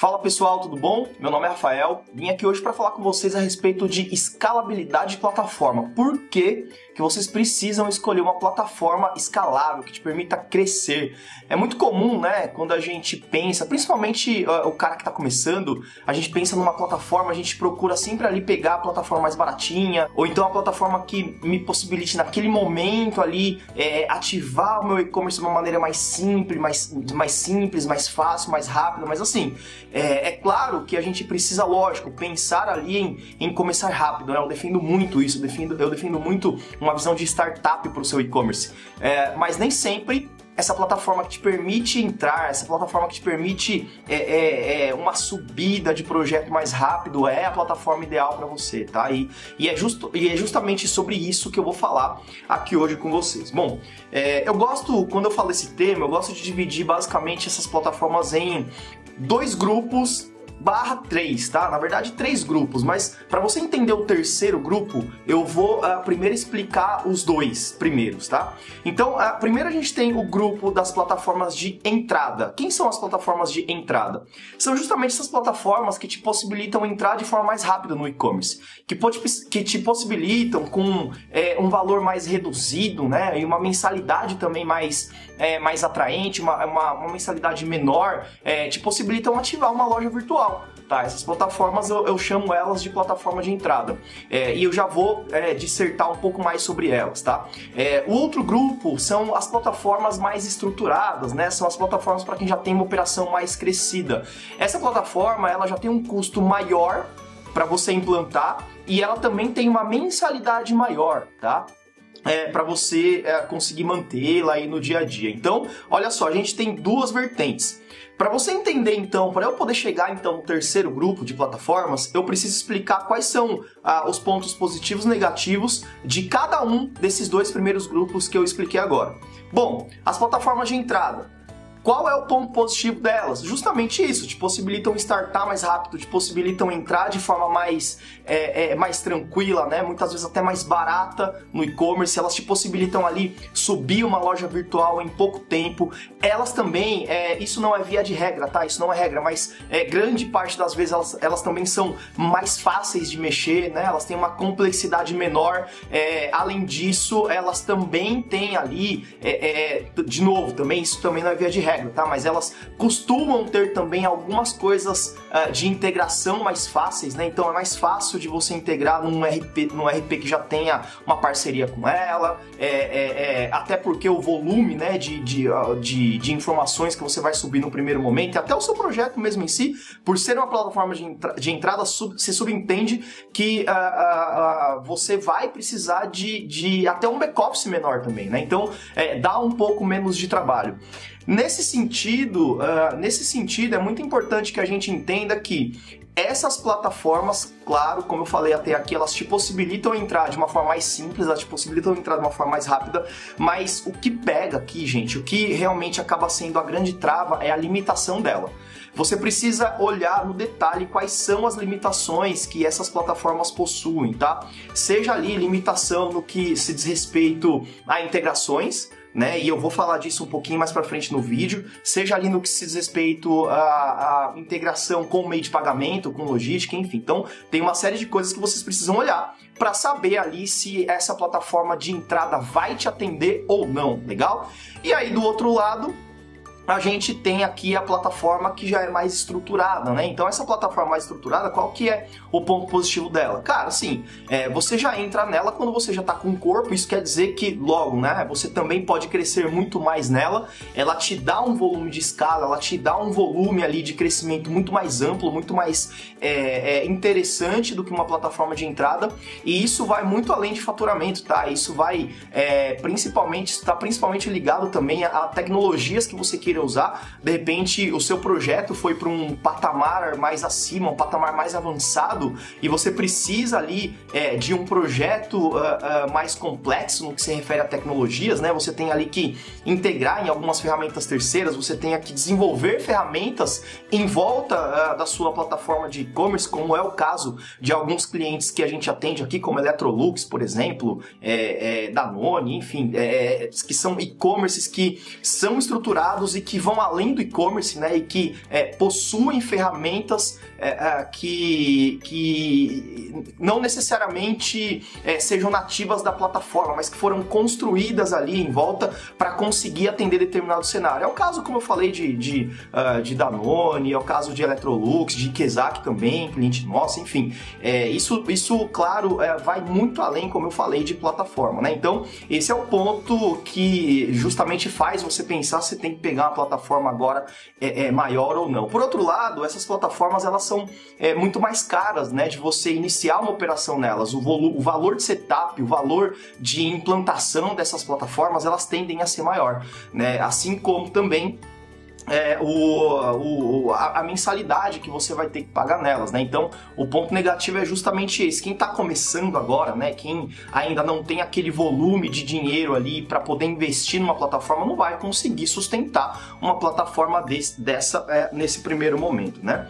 Fala pessoal, tudo bom? Meu nome é Rafael. Vim aqui hoje para falar com vocês a respeito de escalabilidade de plataforma. Por que, que vocês precisam escolher uma plataforma escalável que te permita crescer? É muito comum, né, quando a gente pensa, principalmente uh, o cara que está começando, a gente pensa numa plataforma, a gente procura sempre ali pegar a plataforma mais baratinha, ou então a plataforma que me possibilite naquele momento ali é, ativar o meu e-commerce de uma maneira mais simples, mais, mais simples, mais fácil, mais rápida, mas assim, é, é, claro que a gente precisa, lógico, pensar ali em, em começar rápido, né? Eu defendo muito isso, eu defendo, eu defendo muito uma visão de startup para o seu e-commerce. É, mas nem sempre essa plataforma que te permite entrar, essa plataforma que te permite é, é, é uma subida de projeto mais rápido é a plataforma ideal para você, tá? E, e, é justo, e é justamente sobre isso que eu vou falar aqui hoje com vocês. Bom, é, eu gosto, quando eu falo esse tema, eu gosto de dividir basicamente essas plataformas em dois grupos barra 3, tá? Na verdade, três grupos, mas para você entender o terceiro grupo, eu vou uh, primeiro explicar os dois primeiros, tá? Então, uh, primeiro a gente tem o grupo das plataformas de entrada. Quem são as plataformas de entrada? São justamente essas plataformas que te possibilitam entrar de forma mais rápida no e-commerce, que, que te possibilitam com é, um valor mais reduzido, né? E uma mensalidade também mais, é, mais atraente, uma, uma, uma mensalidade menor, é, te possibilitam ativar uma loja virtual tá? Essas plataformas eu, eu chamo elas de plataforma de entrada é, e eu já vou é, dissertar um pouco mais sobre elas, tá? É, o outro grupo são as plataformas mais estruturadas, né? São as plataformas para quem já tem uma operação mais crescida. Essa plataforma ela já tem um custo maior para você implantar e ela também tem uma mensalidade maior, tá? É, para você é, conseguir mantê-la aí no dia a dia. Então, olha só, a gente tem duas vertentes. Para você entender então, para eu poder chegar então no terceiro grupo de plataformas, eu preciso explicar quais são ah, os pontos positivos e negativos de cada um desses dois primeiros grupos que eu expliquei agora. Bom, as plataformas de entrada. Qual é o ponto positivo delas? Justamente isso, te possibilitam startar mais rápido, te possibilitam entrar de forma mais, é, é, mais tranquila, né? muitas vezes até mais barata no e-commerce, elas te possibilitam ali subir uma loja virtual em pouco tempo. Elas também, é, isso não é via de regra, tá? Isso não é regra, mas é, grande parte das vezes elas, elas também são mais fáceis de mexer, né? Elas têm uma complexidade menor. É, além disso, elas também têm ali, é, de novo, também isso também não é via de regra regra, tá? Mas elas costumam ter também algumas coisas uh, de integração mais fáceis, né? Então é mais fácil de você integrar num RP, num RP que já tenha uma parceria com ela, é, é, é, até porque o volume né, de, de, uh, de, de, informações que você vai subir no primeiro momento, e até o seu projeto mesmo em si, por ser uma plataforma de, entra de entrada, sub se subentende que uh, você vai precisar de, de até um back-office menor também, né? Então é, dá um pouco menos de trabalho. Nesse sentido, uh, nesse sentido, é muito importante que a gente entenda que essas plataformas, claro, como eu falei até aqui, elas te possibilitam entrar de uma forma mais simples, elas te possibilitam entrar de uma forma mais rápida, mas o que pega aqui, gente, o que realmente acaba sendo a grande trava é a limitação dela. Você precisa olhar no detalhe quais são as limitações que essas plataformas possuem, tá? Seja ali limitação no que se diz respeito a integrações, né? E eu vou falar disso um pouquinho mais para frente no vídeo, seja ali no que se diz respeito à, à integração com o meio de pagamento, com logística, enfim. Então, tem uma série de coisas que vocês precisam olhar para saber ali se essa plataforma de entrada vai te atender ou não, legal? E aí do outro lado, a gente tem aqui a plataforma que já é mais estruturada, né? Então essa plataforma mais estruturada, qual que é o ponto positivo dela? Cara, assim, é, você já entra nela quando você já está com o corpo, isso quer dizer que logo, né? Você também pode crescer muito mais nela, ela te dá um volume de escala, ela te dá um volume ali de crescimento muito mais amplo, muito mais é, é, interessante do que uma plataforma de entrada, e isso vai muito além de faturamento, tá? Isso vai é, principalmente, está principalmente ligado também a, a tecnologias que você queira usar, de repente o seu projeto foi para um patamar mais acima, um patamar mais avançado, e você precisa ali é, de um projeto uh, uh, mais complexo no que se refere a tecnologias, né? Você tem ali que integrar em algumas ferramentas terceiras, você tem que desenvolver ferramentas em volta uh, da sua plataforma de e-commerce, como é o caso de alguns clientes que a gente atende aqui, como Electrolux, por exemplo, é, é, Danone, enfim, é, que são e-commerces que são estruturados e que vão além do e-commerce, né? E que é, possuem ferramentas é, é, que, que não necessariamente é, sejam nativas da plataforma, mas que foram construídas ali em volta para conseguir atender determinado cenário. É o caso, como eu falei, de, de, uh, de Danone, é o caso de Electrolux, de Kezak também, cliente nosso, enfim. É, isso, isso, claro, é, vai muito além, como eu falei, de plataforma, né? Então, esse é o ponto que justamente faz você pensar se tem que pegar plataforma agora é, é maior ou não. Por outro lado, essas plataformas elas são é, muito mais caras, né? De você iniciar uma operação nelas. O, o valor de setup, o valor de implantação dessas plataformas, elas tendem a ser maior, né? Assim como também é, o, o, a, a, mensalidade que você vai ter que pagar nelas, né? Então, o ponto negativo é justamente esse. Quem está começando agora, né? Quem ainda não tem aquele volume de dinheiro ali para poder investir numa plataforma, não vai conseguir sustentar uma plataforma desse, dessa é, nesse primeiro momento, né?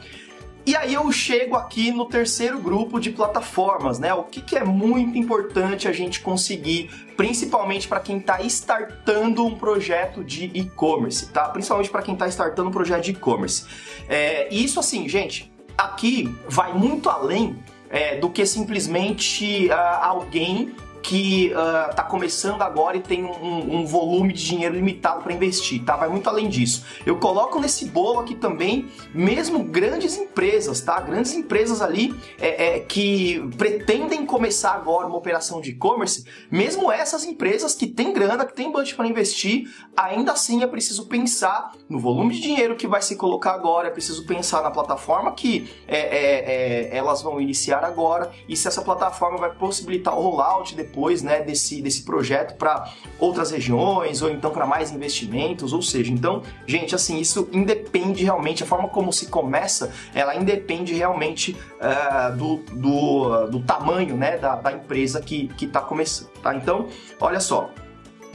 E aí eu chego aqui no terceiro grupo de plataformas, né? O que, que é muito importante a gente conseguir, principalmente para quem está startando um projeto de e-commerce, tá? Principalmente para quem está startando um projeto de e-commerce. É, isso assim, gente, aqui vai muito além é, do que simplesmente uh, alguém que está ah, começando agora e tem um, um volume de dinheiro limitado para investir, tá? Vai muito além disso. Eu coloco nesse bolo aqui também, mesmo grandes empresas, tá? Grandes empresas ali é, é, que pretendem começar agora uma operação de e-commerce, mesmo essas empresas que têm grana, que têm budget para investir, ainda assim é preciso pensar no volume de dinheiro que vai se colocar agora, é preciso pensar na plataforma que é, é, é elas vão iniciar agora e se essa plataforma vai possibilitar o rollout depois depois né, desse, desse projeto para outras regiões ou então para mais investimentos, ou seja, então, gente, assim, isso independe realmente, a forma como se começa, ela independe realmente uh, do, do, do, tamanho né, da, da empresa que está começando, tá? Então, olha só,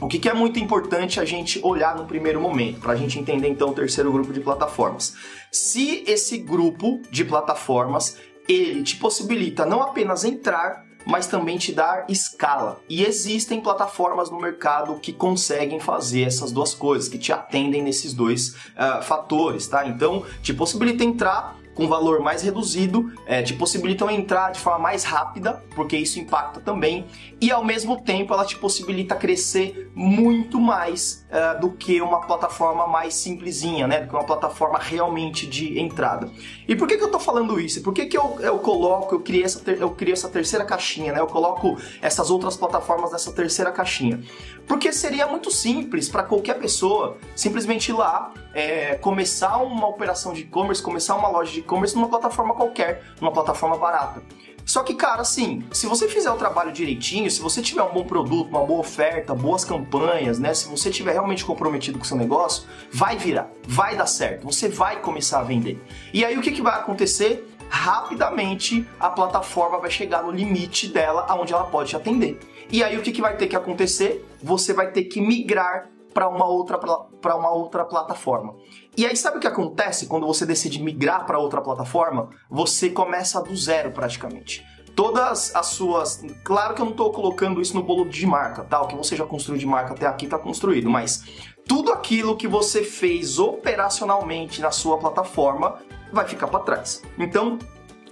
o que, que, é muito importante a gente olhar no primeiro momento, para a gente entender então o terceiro grupo de plataformas. Se esse grupo de plataformas ele te possibilita não apenas entrar mas também te dar escala. E existem plataformas no mercado que conseguem fazer essas duas coisas, que te atendem nesses dois uh, fatores, tá? Então, te possibilita entrar com valor mais reduzido, é, te possibilitam entrar de forma mais rápida, porque isso impacta também, e ao mesmo tempo ela te possibilita crescer muito mais é, do que uma plataforma mais simplesinha, né? Do que uma plataforma realmente de entrada. E por que, que eu tô falando isso? Por que, que eu, eu coloco, eu criei, essa ter, eu criei essa terceira caixinha, né? Eu coloco essas outras plataformas nessa terceira caixinha. Porque seria muito simples para qualquer pessoa simplesmente ir lá, é, começar uma operação de e-commerce, começar uma loja de e-commerce numa plataforma qualquer, numa plataforma barata. Só que, cara, assim, se você fizer o trabalho direitinho, se você tiver um bom produto, uma boa oferta, boas campanhas, né? Se você tiver realmente comprometido com o seu negócio, vai virar, vai dar certo, você vai começar a vender. E aí o que, que vai acontecer? Rapidamente a plataforma vai chegar no limite dela, aonde ela pode te atender. E aí o que, que vai ter que acontecer? Você vai ter que migrar para uma outra para uma outra plataforma. E aí sabe o que acontece quando você decide migrar para outra plataforma? Você começa do zero praticamente. Todas as suas, claro que eu não estou colocando isso no bolo de marca, tá? O que você já construiu de marca até aqui está construído, mas tudo aquilo que você fez operacionalmente na sua plataforma vai ficar para trás. Então,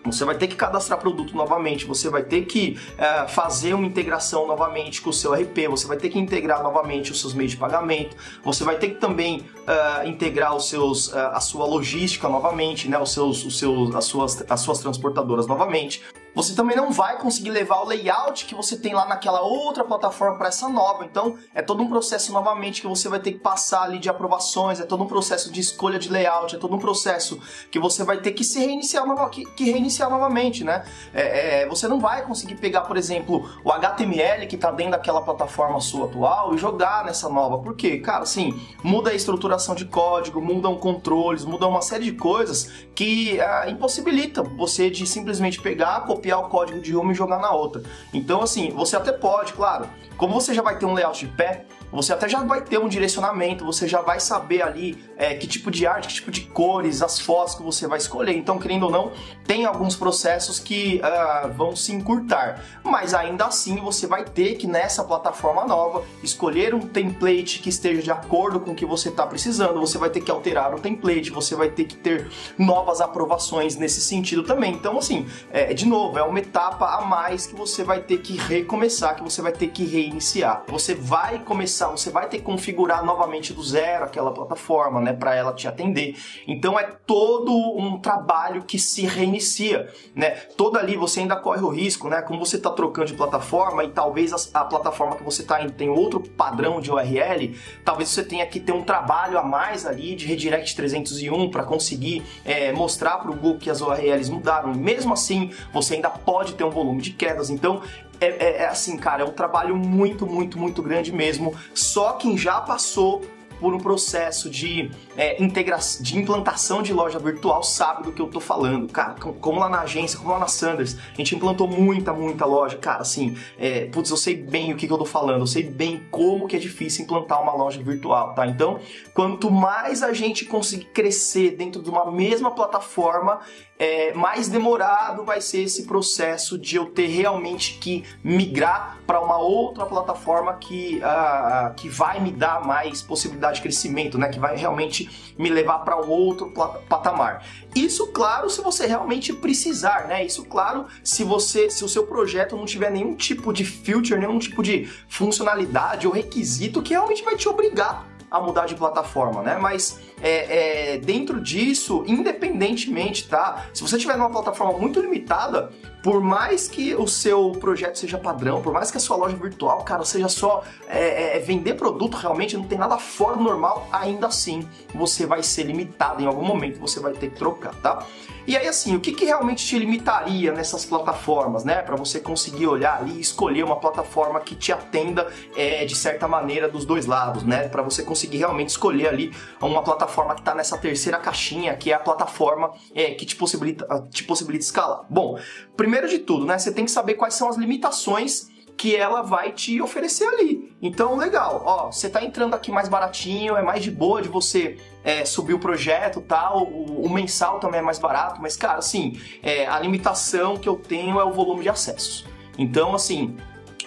você vai ter que cadastrar produto novamente, você vai ter que é, fazer uma integração novamente com o seu RP, você vai ter que integrar novamente os seus meios de pagamento, você vai ter que também é, integrar os seus, é, a sua logística novamente, né, os seus, os seus, as, suas, as suas transportadoras novamente você também não vai conseguir levar o layout que você tem lá naquela outra plataforma para essa nova. Então, é todo um processo novamente que você vai ter que passar ali de aprovações, é todo um processo de escolha de layout, é todo um processo que você vai ter que se reiniciar, que, que reiniciar novamente, né? É, é, você não vai conseguir pegar, por exemplo, o HTML que está dentro daquela plataforma sua atual e jogar nessa nova. Por quê? Cara, assim, muda a estruturação de código, mudam controles, muda uma série de coisas que é, impossibilita você de simplesmente pegar, copiar copiar o código de uma e jogar na outra. Então, assim, você até pode, claro, como você já vai ter um layout de pé, você até já vai ter um direcionamento, você já vai saber ali é, que tipo de arte, que tipo de cores, as fotos que você vai escolher. Então, querendo ou não, tem alguns processos que uh, vão se encurtar, mas ainda assim você vai ter que nessa plataforma nova escolher um template que esteja de acordo com o que você está precisando. Você vai ter que alterar o template, você vai ter que ter novas aprovações nesse sentido também. Então, assim, é, de novo, é uma etapa a mais que você vai ter que recomeçar, que você vai ter que reiniciar. Você vai começar, você vai ter que configurar novamente do zero aquela plataforma, né, para ela te atender. Então é todo um trabalho que se reinicia, né? Todo ali você ainda corre o risco, né? Como você está trocando de plataforma e talvez a, a plataforma que você está indo tem outro padrão de URL, talvez você tenha que ter um trabalho a mais ali de redirect 301 para conseguir é, mostrar para o Google que as URLs mudaram. Mesmo assim, você ainda pode ter um volume de quedas. Então é, é, é, assim, cara, é um trabalho muito, muito, muito grande mesmo. Só quem já passou por um processo de, é, integração, de implantação de loja virtual sabe do que eu tô falando, cara. Como lá na agência, como lá na Sanders, a gente implantou muita, muita loja, cara. Assim, é, putz, eu sei bem o que, que eu tô falando, eu sei bem como que é difícil implantar uma loja virtual, tá? Então, quanto mais a gente conseguir crescer dentro de uma mesma plataforma, é, mais demorado vai ser esse processo de eu ter realmente que migrar para uma outra plataforma que, uh, que vai me dar mais possibilidade de crescimento, né? que vai realmente me levar para um outro patamar. Isso, claro, se você realmente precisar, né? Isso, claro, se você, se o seu projeto não tiver nenhum tipo de feature, nenhum tipo de funcionalidade ou requisito que realmente vai te obrigar a mudar de plataforma, né? Mas é, é, dentro disso, independentemente, tá? Se você tiver numa plataforma muito limitada, por mais que o seu projeto seja padrão, por mais que a sua loja virtual, cara, seja só é, é, vender produto, realmente não tem nada fora do normal, ainda assim você vai ser limitado em algum momento, você vai ter que trocar, tá? E aí, assim, o que, que realmente te limitaria nessas plataformas, né? Para você conseguir olhar ali e escolher uma plataforma que te atenda é, de certa maneira dos dois lados, né? Para você conseguir realmente escolher ali uma plataforma que está nessa terceira caixinha, que é a plataforma é, que te possibilita, te possibilita escalar. Bom, primeiro de tudo, né? Você tem que saber quais são as limitações que ela vai te oferecer ali. Então, legal, ó, você tá entrando aqui mais baratinho, é mais de boa de você é, subir o projeto tal, o, o, mensal também é mais barato, mas, cara, assim, é, a limitação que eu tenho é o volume de acessos. Então, assim,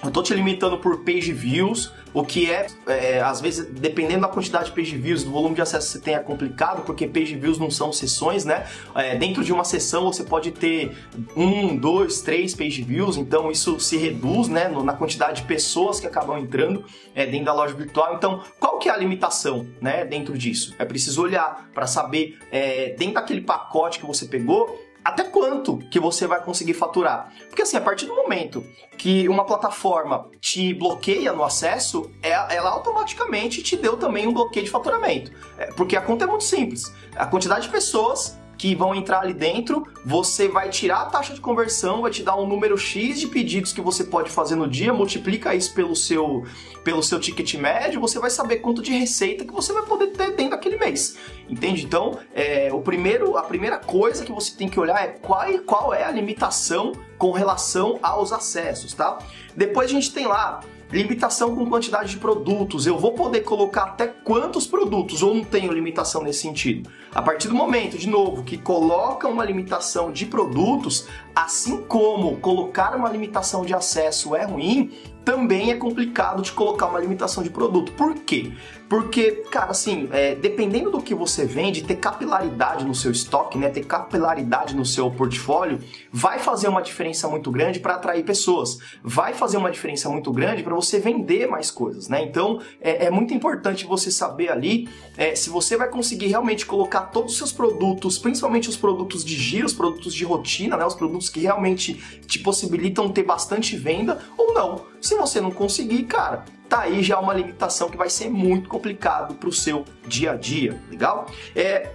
eu tô te limitando por page views, o que é, é, às vezes, dependendo da quantidade de page views, do volume de acesso que você tem, é complicado, porque page views não são sessões, né? É, dentro de uma sessão você pode ter um, dois, três page views, então isso se reduz, né, na quantidade de pessoas que acabam entrando é, dentro da loja virtual. Então, qual que é a limitação, né, dentro disso? É preciso olhar para saber, é, dentro daquele pacote que você pegou, até quanto que você vai conseguir faturar. Porque assim, a partir do momento que uma plataforma te bloqueia no acesso, é, ela automaticamente te deu também um bloqueio de faturamento. É, porque a conta é muito simples. A quantidade de pessoas que vão entrar ali dentro, você vai tirar a taxa de conversão, vai te dar um número X de pedidos que você pode fazer no dia, multiplica isso pelo seu, pelo seu ticket médio, você vai saber quanto de receita que você vai poder ter dentro daquele mês. Entende? Então, é, o primeiro, a primeira coisa que você tem que olhar é qual, qual é a limitação com relação aos acessos, tá? Depois a gente tem lá limitação com quantidade de produtos. Eu vou poder colocar até quantos produtos ou não tenho limitação nesse sentido? A partir do momento, de novo, que coloca uma limitação de produtos, assim como colocar uma limitação de acesso é ruim, também é complicado de colocar uma limitação de produto. Por quê? Porque, cara, assim, é, dependendo do que você vende, ter capilaridade no seu estoque, né, ter capilaridade no seu portfólio, vai fazer uma diferença muito grande para atrair pessoas. Vai fazer uma diferença muito grande para você vender mais coisas, né? Então, é, é muito importante você saber ali é, se você vai conseguir realmente colocar todos os seus produtos, principalmente os produtos de giro, os produtos de rotina, né, os produtos que realmente te possibilitam ter bastante venda ou não. Você não conseguir, cara, tá aí já uma limitação que vai ser muito complicado para o seu dia a dia, legal? É,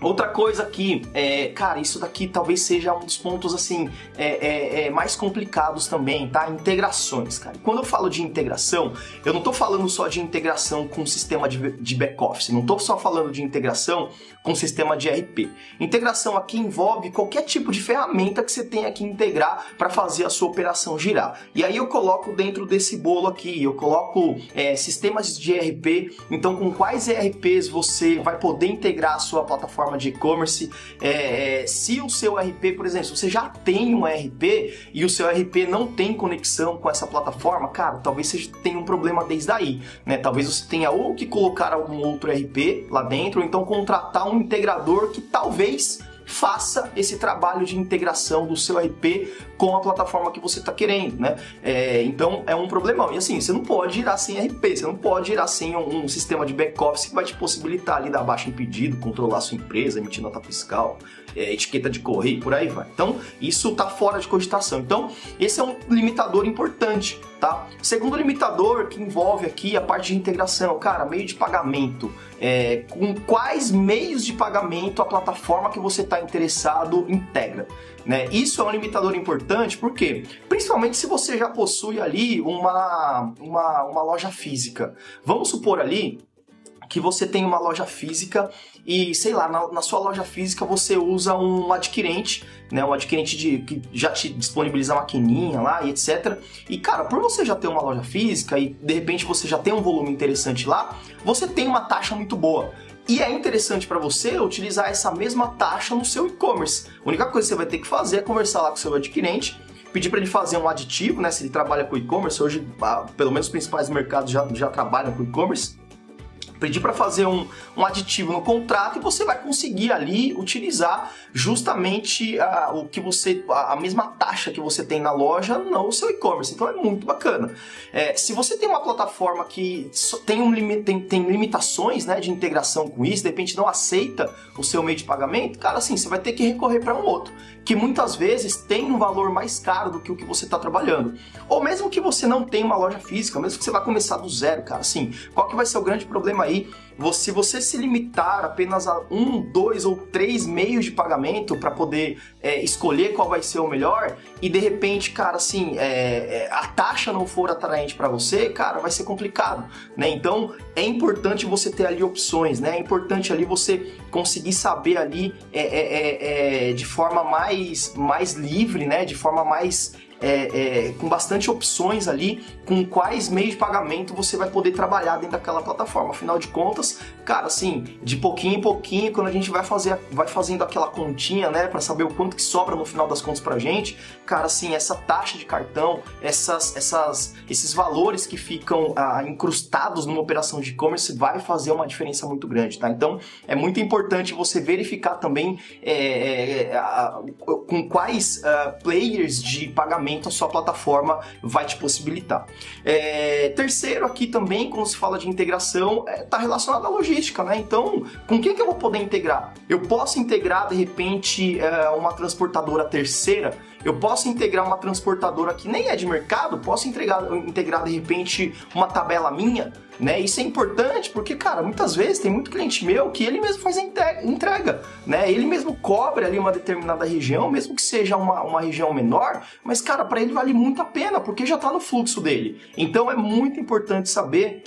Outra coisa aqui, é, cara, isso daqui talvez seja um dos pontos assim é, é, é mais complicados também, tá? Integrações, cara. Quando eu falo de integração, eu não tô falando só de integração com o sistema de, de back-office, não tô só falando de integração com sistema de ERP. Integração aqui envolve qualquer tipo de ferramenta que você tenha que integrar para fazer a sua operação girar. E aí eu coloco dentro desse bolo aqui, eu coloco é, sistemas de ERP, então com quais ERPs você vai poder integrar a sua plataforma de e-commerce. É, é, se o seu ERP, por exemplo, você já tem um ERP e o seu ERP não tem conexão com essa plataforma, cara, talvez você tenha um problema desde aí, né? Talvez você tenha ou que colocar algum outro ERP lá dentro, ou então contratar um um integrador que talvez faça esse trabalho de integração do seu IP com a plataforma que você está querendo, né? É, então é um problemão. E assim, você não pode girar sem RP, você não pode girar sem um, um sistema de back-office que vai te possibilitar ali dar baixa em pedido, controlar sua empresa, emitir nota fiscal, é, etiqueta de correio, por aí vai. Então, isso está fora de cogitação. Então, esse é um limitador importante, tá? Segundo limitador que envolve aqui a parte de integração, cara, meio de pagamento. É, com quais meios de pagamento a plataforma que você está interessado integra? Né? Isso é um limitador importante, porque principalmente se você já possui ali uma, uma, uma loja física. Vamos supor ali que você tem uma loja física e, sei lá, na, na, sua loja física você usa um adquirente, né? Um adquirente de, que já te disponibiliza a maquininha lá e etc. E, cara, por você já ter uma loja física e de repente você já tem um volume interessante lá, você tem uma taxa muito boa. E é interessante para você utilizar essa mesma taxa no seu e-commerce. A única coisa que você vai ter que fazer é conversar lá com o seu adquirente pedir para ele fazer um aditivo, né? Se ele trabalha com e-commerce, hoje, pelo menos os principais mercados já, já trabalham com e-commerce pedir para fazer um, um aditivo no contrato e você vai conseguir ali utilizar justamente a, o que você a, a mesma taxa que você tem na loja no seu e-commerce. Então é muito bacana. É, se você tem uma plataforma que tem, um, tem, tem limitações né, de integração com isso, de repente não aceita o seu meio de pagamento, cara, assim, você vai ter que recorrer para um outro, que muitas vezes tem um valor mais caro do que o que você está trabalhando. Ou mesmo que você não tenha uma loja física, mesmo que você vá começar do zero, cara, assim, qual que vai ser o grande problema aí se você se limitar apenas a um, dois ou três meios de pagamento para poder é, escolher qual vai ser o melhor e de repente, cara, assim, é, é a taxa não for atraente para você, cara, vai ser complicado, né? Então é importante você ter ali opções, né? É importante ali você conseguir saber ali é, é, é de forma mais, mais livre, né? De forma mais é, é, com bastante opções ali, com quais meios de pagamento você vai poder trabalhar dentro daquela plataforma. Afinal de contas, cara, assim, de pouquinho em pouquinho, quando a gente vai fazer, vai fazendo aquela continha, né, para saber o quanto que sobra no final das contas pra gente, cara, assim, essa taxa de cartão, essas, essas, esses valores que ficam ah, incrustados numa operação de e-commerce vai fazer uma diferença muito grande, tá? Então, é muito importante você verificar também é, é, a, com quais uh, players de pagamento a sua plataforma vai te possibilitar. É, terceiro, aqui também, quando se fala de integração, está é, tá relacionado à logística, né? Então, com quem que eu vou poder integrar? Eu posso integrar, de repente, é, uma transportadora terceira eu posso integrar uma transportadora que nem é de mercado, posso integrar de repente uma tabela minha, né? Isso é importante porque, cara, muitas vezes tem muito cliente meu que ele mesmo faz a entrega, né? Ele mesmo cobre ali uma determinada região, mesmo que seja uma, uma região menor, mas, cara, para ele vale muito a pena porque já está no fluxo dele. Então é muito importante saber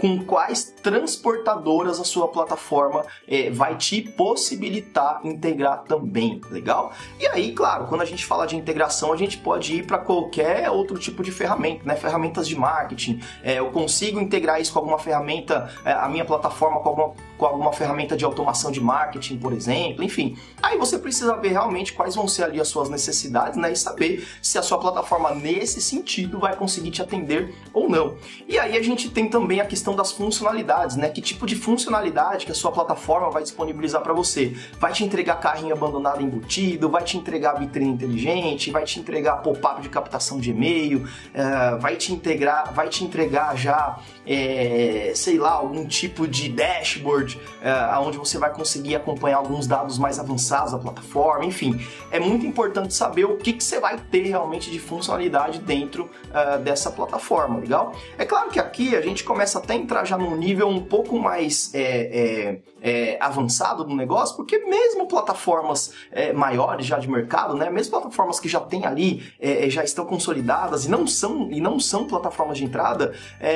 com quais transportadoras a sua plataforma é, vai te possibilitar integrar também, legal? E aí, claro, quando a gente fala de integração, a gente pode ir para qualquer outro tipo de ferramenta, né? Ferramentas de marketing. É, eu consigo integrar isso com alguma ferramenta, é, a minha plataforma com alguma, com alguma ferramenta de automação de marketing, por exemplo, enfim. Aí você precisa ver realmente quais vão ser ali as suas necessidades, né? E saber se a sua plataforma nesse sentido vai conseguir te atender ou não. E aí a gente tem também a questão das funcionalidades, né? Que tipo de funcionalidade que a sua plataforma vai disponibilizar para você? Vai te entregar carrinho abandonado embutido, vai te entregar vitrine inteligente, vai te entregar pop-up de captação de e-mail, uh, vai te integrar, vai te entregar já, é, sei lá, algum tipo de dashboard, uh, onde você vai conseguir acompanhar alguns dados mais avançados da plataforma, enfim. É muito importante saber o que, que você vai ter realmente de funcionalidade dentro uh, dessa plataforma, legal? É claro que aqui a gente começa até entrar já num nível um pouco mais é, é, é, avançado do negócio, porque mesmo plataformas é, maiores já de mercado, né, mesmo plataformas que já tem ali, é, é, já estão consolidadas e não são, e não são plataformas de entrada,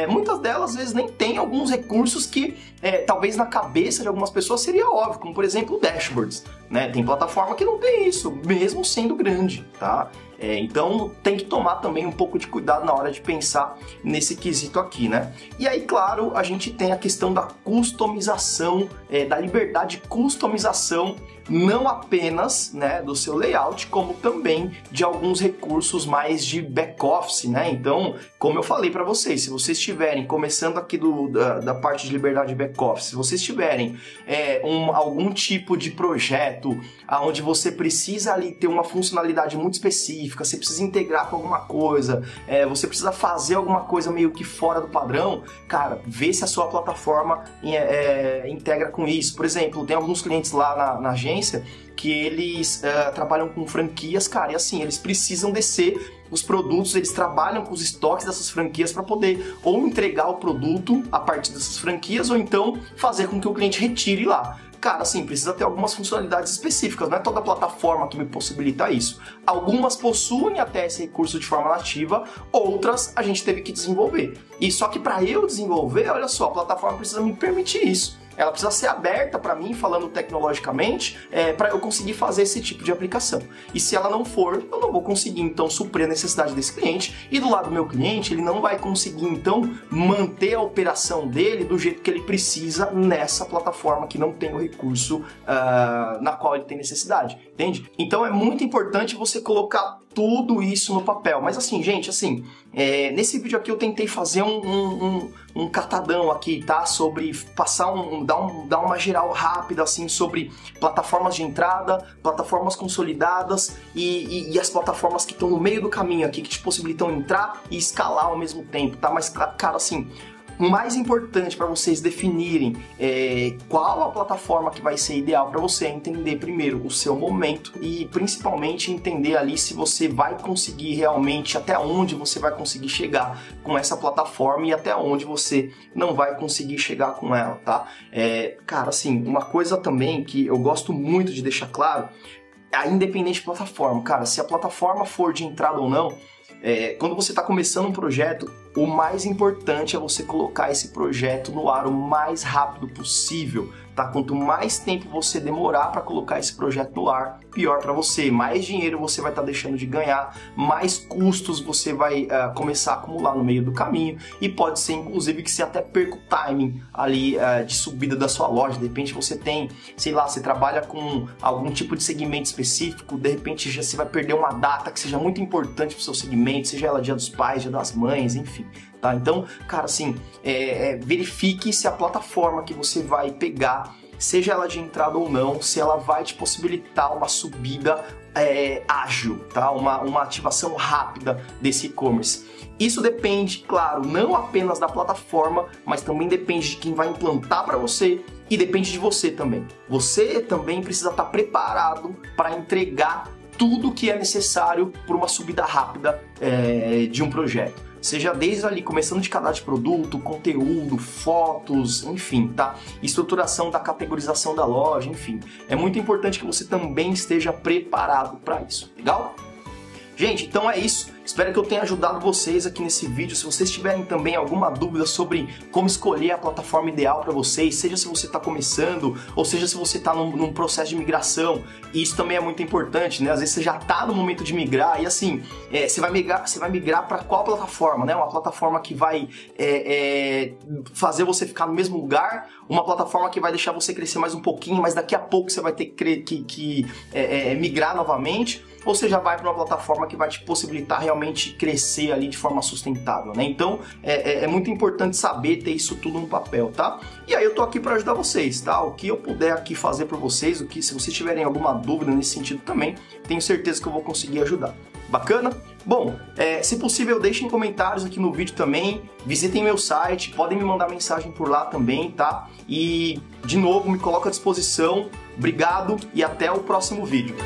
muitas delas às vezes nem têm alguns recursos que talvez na, cabeça de algumas pessoas seria óbvio, como por exemplo dashboards, né? Tem plataforma que não tem isso, mesmo sendo grande, tá? É, então tem que tomar também um pouco de cuidado na hora de pensar nesse quesito aqui, né? E aí, claro, a gente tem a questão da customização, é, da liberdade de customização não apenas né, do seu layout, como também de alguns recursos mais de back-office, né? Então, como eu falei para vocês, se vocês estiverem começando aqui do, da, da parte de liberdade de back-office, se vocês tiverem é, um, algum tipo de projeto onde você precisa ali ter uma funcionalidade muito específica, você precisa integrar com alguma coisa, é, você precisa fazer alguma coisa meio que fora do padrão, cara, vê se a sua plataforma é, é integra com isso. Por exemplo, tem alguns clientes lá na, na agência agência que eles uh, trabalham com franquias, cara, e assim, eles precisam descer os produtos, eles trabalham com os estoques dessas franquias para poder ou entregar o produto a partir dessas franquias ou então fazer com que o cliente retire lá cara, assim, precisa ter algumas funcionalidades específicas, não é toda plataforma que me possibilita isso. Algumas possuem até esse recurso de forma nativa, outras a gente teve que desenvolver. E só que para eu desenvolver, olha só, a plataforma precisa me permitir isso. Ela precisa ser aberta para mim, falando tecnologicamente, é, para eu conseguir fazer esse tipo de aplicação. E se ela não for, eu não vou conseguir então suprir a necessidade desse cliente. E do lado do meu cliente, ele não vai conseguir então manter a operação dele do jeito que ele precisa nessa plataforma que não tem o recurso uh, na qual ele tem necessidade, entende? Então é muito importante você colocar tudo isso no papel. Mas assim, gente, assim, é, nesse vídeo aqui eu tentei fazer um, um, um, um catadão aqui, tá? Sobre passar um dar, um, dar uma geral rápida, assim, sobre plataformas de entrada, plataformas consolidadas e, e, e as plataformas que estão no meio do caminho aqui, que te possibilitam entrar e escalar ao mesmo tempo, tá? Mas, cara, assim, mais importante para vocês definirem é, qual a plataforma que vai ser ideal para você é entender primeiro o seu momento e principalmente entender ali se você vai conseguir realmente até onde você vai conseguir chegar com essa plataforma e até onde você não vai conseguir chegar com ela, tá? É, cara, assim, uma coisa também que eu gosto muito de deixar claro, a independente de plataforma, cara, se a plataforma for de entrada ou não, é, quando você está começando um projeto, o mais importante é você colocar esse projeto no ar o mais rápido possível tá? Quanto mais tempo você demorar para colocar esse projeto no ar, pior para você. Mais dinheiro você vai estar tá deixando de ganhar, mais custos você vai uh, começar a acumular no meio do caminho e pode ser inclusive que você até perca o timing ali uh, de subida da sua loja. De repente você tem, sei lá, você trabalha com algum tipo de segmento específico, de repente já você vai perder uma data que seja muito importante para o seu segmento, seja ela dia dos pais, dia das mães, enfim. Tá? Então, cara, assim, é, é, verifique se a plataforma que você vai pegar seja ela de entrada ou não, se ela vai te possibilitar uma subida é, ágil, tá? Uma, uma ativação rápida desse e-commerce. Isso depende, claro, não apenas da plataforma, mas também depende de quem vai implantar para você e depende de você também. Você também precisa estar preparado para entregar tudo que é necessário para uma subida rápida é, de um projeto seja desde ali, começando de cadastro de produto, conteúdo, fotos, enfim, tá? Estruturação da categorização da loja, enfim. É muito importante que você também esteja preparado para isso, legal? Gente, então é isso. Espero que eu tenha ajudado vocês aqui nesse vídeo. Se vocês tiverem também alguma dúvida sobre como escolher a plataforma ideal para vocês, seja se você está começando ou seja se você está num, num, processo de migração, isso também é muito importante, né? Às vezes você já está no momento de migrar e assim, é, você vai migrar, você vai migrar para qual plataforma, né? Uma plataforma que vai é, é, fazer você ficar no mesmo lugar, uma plataforma que vai deixar você crescer mais um pouquinho, mas daqui a pouco você vai ter que, que, que é, é, migrar novamente você já vai para uma plataforma que vai te possibilitar realmente crescer ali de forma sustentável, né? Então é, é, é, muito importante saber ter isso tudo no papel, tá? E aí eu tô aqui para ajudar vocês, tá? O que eu puder aqui fazer para vocês, o que se vocês tiverem alguma dúvida nesse sentido também, tenho certeza que eu vou conseguir ajudar. Bacana? Bom, é, se possível, deixem comentários aqui no vídeo também. Visitem meu site, podem me mandar mensagem por lá também, tá? E, de novo, me coloco à disposição. Obrigado e até o próximo vídeo.